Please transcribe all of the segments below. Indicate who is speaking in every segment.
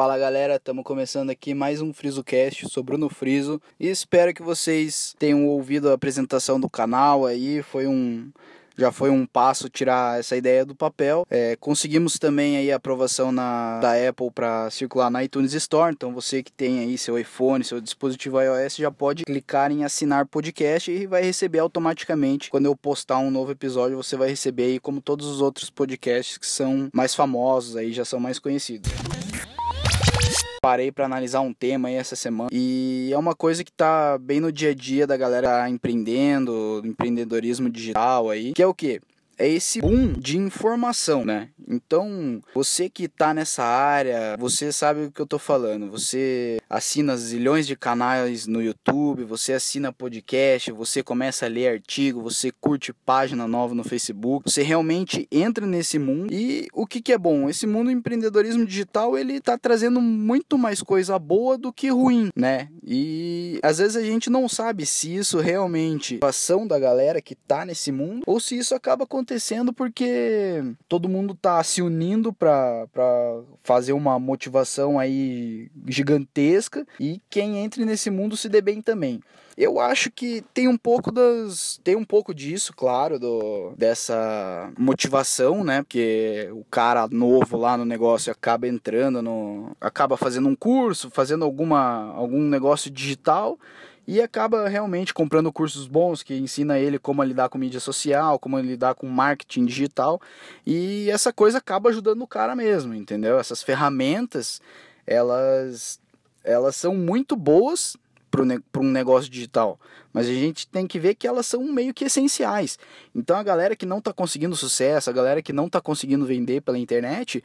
Speaker 1: Fala galera, estamos começando aqui mais um FrisoCast, sou Bruno Friso e espero que vocês tenham ouvido a apresentação do canal aí, foi um já foi um passo tirar essa ideia do papel. É, conseguimos também aí a aprovação na, da Apple para circular na iTunes Store. Então você que tem aí seu iPhone, seu dispositivo iOS já pode clicar em assinar podcast e vai receber automaticamente quando eu postar um novo episódio. Você vai receber aí como todos os outros podcasts que são mais famosos aí já são mais conhecidos parei para analisar um tema aí essa semana e é uma coisa que tá bem no dia a dia da galera empreendendo, empreendedorismo digital aí, que é o que? É esse boom de informação, né? Então, você que tá nessa área, você sabe o que eu tô falando. Você assina zilhões de canais no YouTube, você assina podcast, você começa a ler artigo, você curte página nova no Facebook. Você realmente entra nesse mundo e o que que é bom? Esse mundo do empreendedorismo digital, ele tá trazendo muito mais coisa boa do que ruim, né? E às vezes a gente não sabe se isso realmente é ação da galera que tá nesse mundo ou se isso acaba acontecendo acontecendo porque todo mundo tá se unindo para fazer uma motivação aí gigantesca e quem entre nesse mundo se dê bem também. Eu acho que tem um pouco das tem um pouco disso, claro, do dessa motivação, né? Porque o cara novo lá no negócio acaba entrando no acaba fazendo um curso, fazendo alguma algum negócio digital e acaba realmente comprando cursos bons que ensina ele como lidar com mídia social, como lidar com marketing digital, e essa coisa acaba ajudando o cara mesmo, entendeu? Essas ferramentas, elas elas são muito boas para um negócio digital, mas a gente tem que ver que elas são meio que essenciais. Então a galera que não está conseguindo sucesso, a galera que não está conseguindo vender pela internet,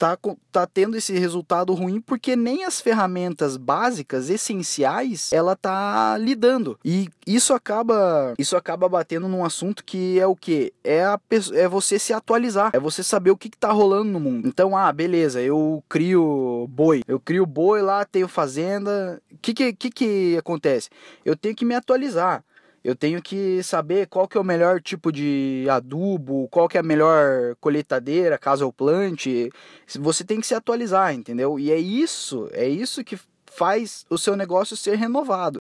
Speaker 1: tá, tá tendo esse resultado ruim porque nem as ferramentas básicas, essenciais, ela tá lidando. E isso acaba isso acaba batendo num assunto que é o que? É, a, é você se atualizar, é você saber o que, que tá rolando no mundo. Então, ah, beleza, eu crio boi, eu crio boi lá, tenho fazenda. O que, que, que, que acontece? Eu tenho que me atualizar. Eu tenho que saber qual que é o melhor tipo de adubo, qual que é a melhor colheitadeira, caso eu plante. Você tem que se atualizar, entendeu? E é isso, é isso que faz o seu negócio ser renovado.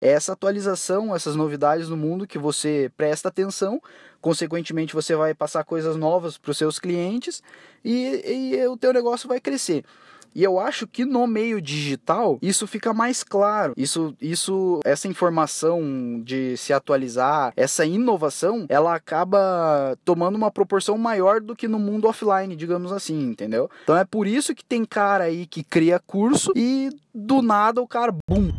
Speaker 1: É essa atualização, essas novidades no mundo que você presta atenção, consequentemente você vai passar coisas novas para os seus clientes e, e o teu negócio vai crescer. E eu acho que no meio digital isso fica mais claro. Isso, isso, essa informação de se atualizar, essa inovação, ela acaba tomando uma proporção maior do que no mundo offline, digamos assim, entendeu? Então é por isso que tem cara aí que cria curso e do nada o cara, bum,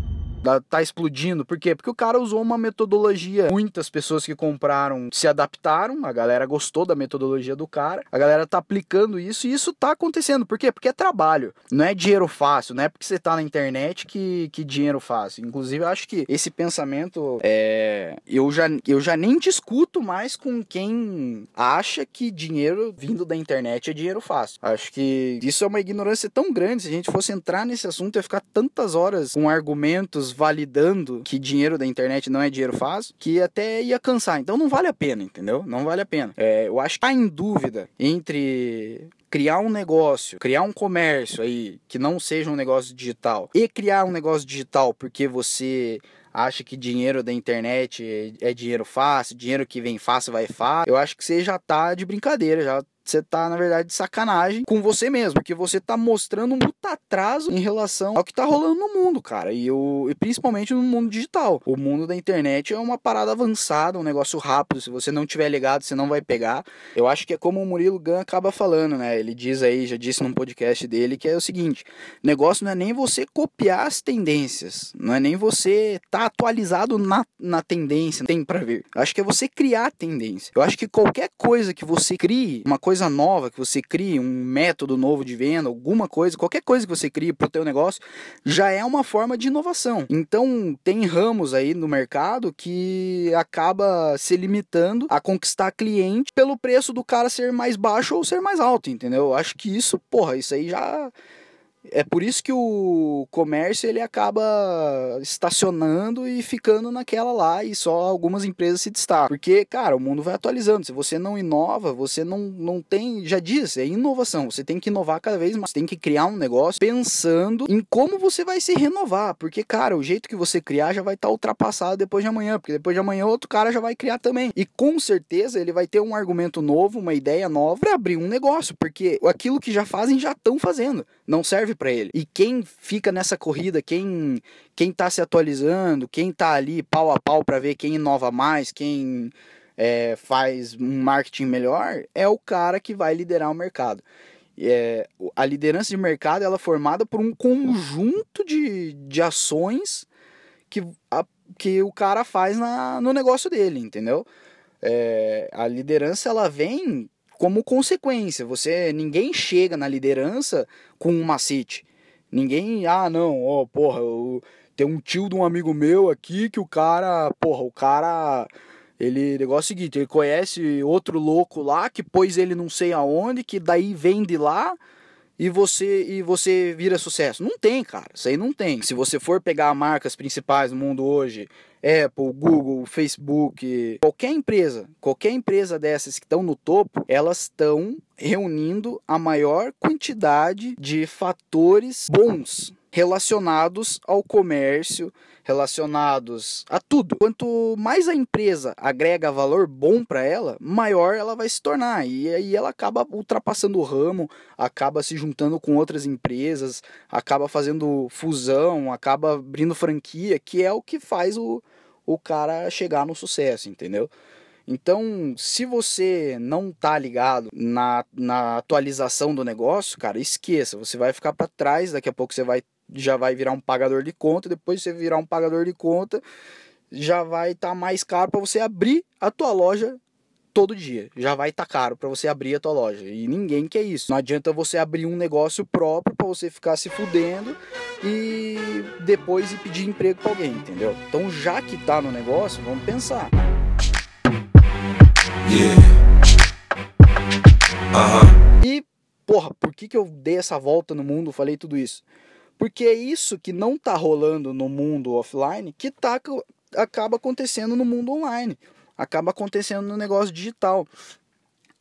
Speaker 1: tá explodindo. Por quê? Porque o cara usou uma metodologia. Muitas pessoas que compraram se adaptaram, a galera gostou da metodologia do cara, a galera tá aplicando isso e isso tá acontecendo. Por quê? Porque é trabalho, não é dinheiro fácil, não é porque você tá na internet que, que dinheiro fácil. Inclusive, eu acho que esse pensamento é. Eu já, eu já nem discuto mais com quem acha que dinheiro vindo da internet é dinheiro fácil. Acho que isso é uma ignorância tão grande. Se a gente fosse entrar nesse assunto, ia ficar tantas horas com argumentos validando que dinheiro da internet não é dinheiro fácil, que até ia cansar. Então não vale a pena, entendeu? Não vale a pena. É, eu acho que tá em dúvida entre criar um negócio, criar um comércio aí que não seja um negócio digital e criar um negócio digital porque você acha que dinheiro da internet é, é dinheiro fácil, dinheiro que vem fácil vai fácil. Eu acho que você já tá de brincadeira, já você tá, na verdade, de sacanagem com você mesmo, porque você tá mostrando um puta atraso em relação ao que tá rolando no mundo, cara. E, o, e principalmente no mundo digital. O mundo da internet é uma parada avançada, um negócio rápido. Se você não tiver ligado, você não vai pegar. Eu acho que é como o Murilo Gun acaba falando, né? Ele diz aí, já disse num podcast dele, que é o seguinte: negócio não é nem você copiar as tendências, não é nem você tá atualizado na, na tendência, tem para ver. Eu acho que é você criar tendência. Eu acho que qualquer coisa que você crie, uma coisa coisa nova que você cria, um método novo de venda, alguma coisa, qualquer coisa que você crie para o teu negócio, já é uma forma de inovação. Então, tem ramos aí no mercado que acaba se limitando a conquistar cliente pelo preço do cara ser mais baixo ou ser mais alto, entendeu? Acho que isso, porra, isso aí já É por isso que o comércio ele acaba estacionando e ficando naquela lá e só algumas empresas se destacam. Porque, cara, o mundo vai atualizando. Se você não inova, você não, não tem. Já disse, é inovação. Você tem que inovar cada vez mais. Você tem que criar um negócio pensando em como você vai se renovar. Porque, cara, o jeito que você criar já vai estar tá ultrapassado depois de amanhã. Porque depois de amanhã outro cara já vai criar também. E com certeza ele vai ter um argumento novo, uma ideia nova para abrir um negócio. Porque aquilo que já fazem já estão fazendo. Não serve para ele. E quem fica nessa corrida, quem quem está se atualizando, quem está ali pau a pau para ver quem inova mais, quem é, faz um marketing melhor, é o cara que vai liderar o mercado. É, a liderança de mercado ela é formada por um conjunto de, de ações que, a, que o cara faz na, no negócio dele, entendeu? É, a liderança ela vem como consequência. Você ninguém chega na liderança com um macete. Ninguém, ah, não, ó, oh, porra, eu, tem um tio de um amigo meu aqui que o cara, porra, o cara, ele, negócio é o seguinte, ele conhece outro louco lá que pôs ele não sei aonde, que daí vende lá e você e você vira sucesso. Não tem, cara, isso aí não tem. Se você for pegar marcas principais no mundo hoje, Apple, Google, Facebook, qualquer empresa, qualquer empresa dessas que estão no topo, elas estão reunindo a maior quantidade de fatores bons relacionados ao comércio, relacionados a tudo. Quanto mais a empresa agrega valor bom para ela, maior ela vai se tornar. E aí ela acaba ultrapassando o ramo, acaba se juntando com outras empresas, acaba fazendo fusão, acaba abrindo franquia, que é o que faz o, o cara chegar no sucesso, entendeu? Então, se você não tá ligado na, na atualização do negócio, cara, esqueça, você vai ficar para trás, daqui a pouco você vai já vai virar um pagador de conta, depois você virar um pagador de conta, já vai estar tá mais caro para você abrir a tua loja todo dia. Já vai estar tá caro para você abrir a tua loja. E ninguém quer isso. Não adianta você abrir um negócio próprio para você ficar se fudendo e depois ir pedir emprego para alguém, entendeu? Então, já que tá no negócio, vamos pensar. Yeah. Uh -huh. E, porra, por que, que eu dei essa volta no mundo, falei tudo isso? Porque é isso que não está rolando no mundo offline que tá, acaba acontecendo no mundo online. Acaba acontecendo no negócio digital.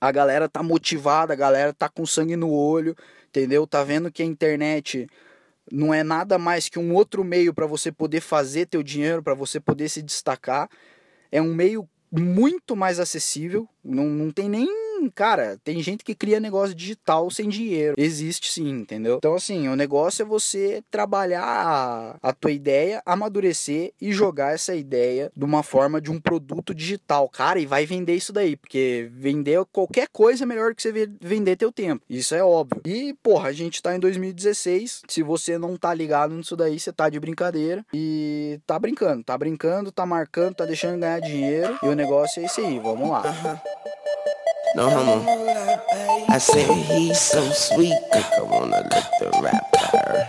Speaker 1: A galera tá motivada, a galera tá com sangue no olho, entendeu? Tá vendo que a internet não é nada mais que um outro meio para você poder fazer teu dinheiro, para você poder se destacar. É um meio muito mais acessível, não, não tem nem cara, tem gente que cria negócio digital sem dinheiro. Existe sim, entendeu? Então, assim, o negócio é você trabalhar a, tua ideia, amadurecer e jogar essa ideia de uma forma de um produto digital, cara, e vai vender isso daí, porque vender qualquer coisa é melhor que você vender teu tempo. Isso é óbvio. E, porra, a gente tá em 2016. Se você não tá ligado nisso daí, você tá de brincadeira e tá brincando, tá brincando, tá marcando, tá deixando ganhar dinheiro. E o negócio é esse aí, vamos lá. Uhum. No homo. I he's so sweet, I wanna lick the rapper.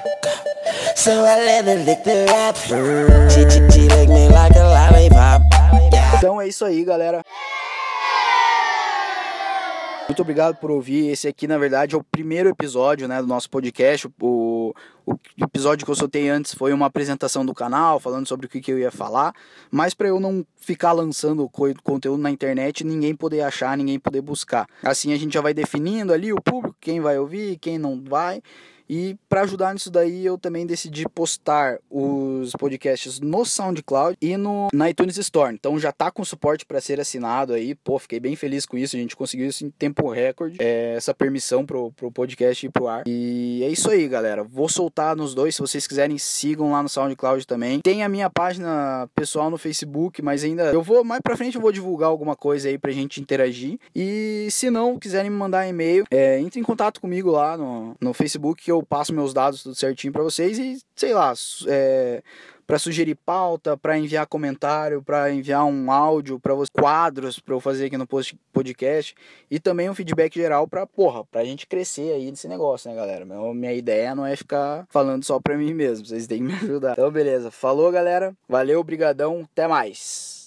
Speaker 1: So I let her lick the rapper. Lick me like a lollipop. Então é isso aí, galera. Muito obrigado por ouvir. Esse aqui, na verdade, é o primeiro episódio né, do nosso podcast. O, o episódio que eu soltei antes foi uma apresentação do canal, falando sobre o que, que eu ia falar. Mas para eu não ficar lançando conteúdo na internet, ninguém poder achar, ninguém poder buscar. Assim a gente já vai definindo ali o público, quem vai ouvir, quem não vai. E para ajudar nisso daí, eu também decidi postar os podcasts no SoundCloud e no na iTunes Store. Então já tá com suporte para ser assinado aí. Pô, fiquei bem feliz com isso. A gente conseguiu isso em tempo recorde. É, essa permissão pro, pro podcast ir pro ar. E é isso aí, galera. Vou soltar nos dois. Se vocês quiserem, sigam lá no SoundCloud também. Tem a minha página pessoal no Facebook, mas ainda eu vou mais pra frente eu vou divulgar alguma coisa aí pra gente interagir. E se não quiserem me mandar e-mail, é, entre em contato comigo lá no, no Facebook que eu eu passo meus dados tudo certinho para vocês e, sei lá, é, para sugerir pauta, para enviar comentário, para enviar um áudio, para quadros para eu fazer aqui no podcast e também um feedback geral para, porra, pra gente crescer aí nesse negócio, né, galera? Meu, minha ideia não é ficar falando só para mim mesmo, vocês têm que me ajudar. Então, beleza. Falou, galera. Valeu, brigadão. Até mais.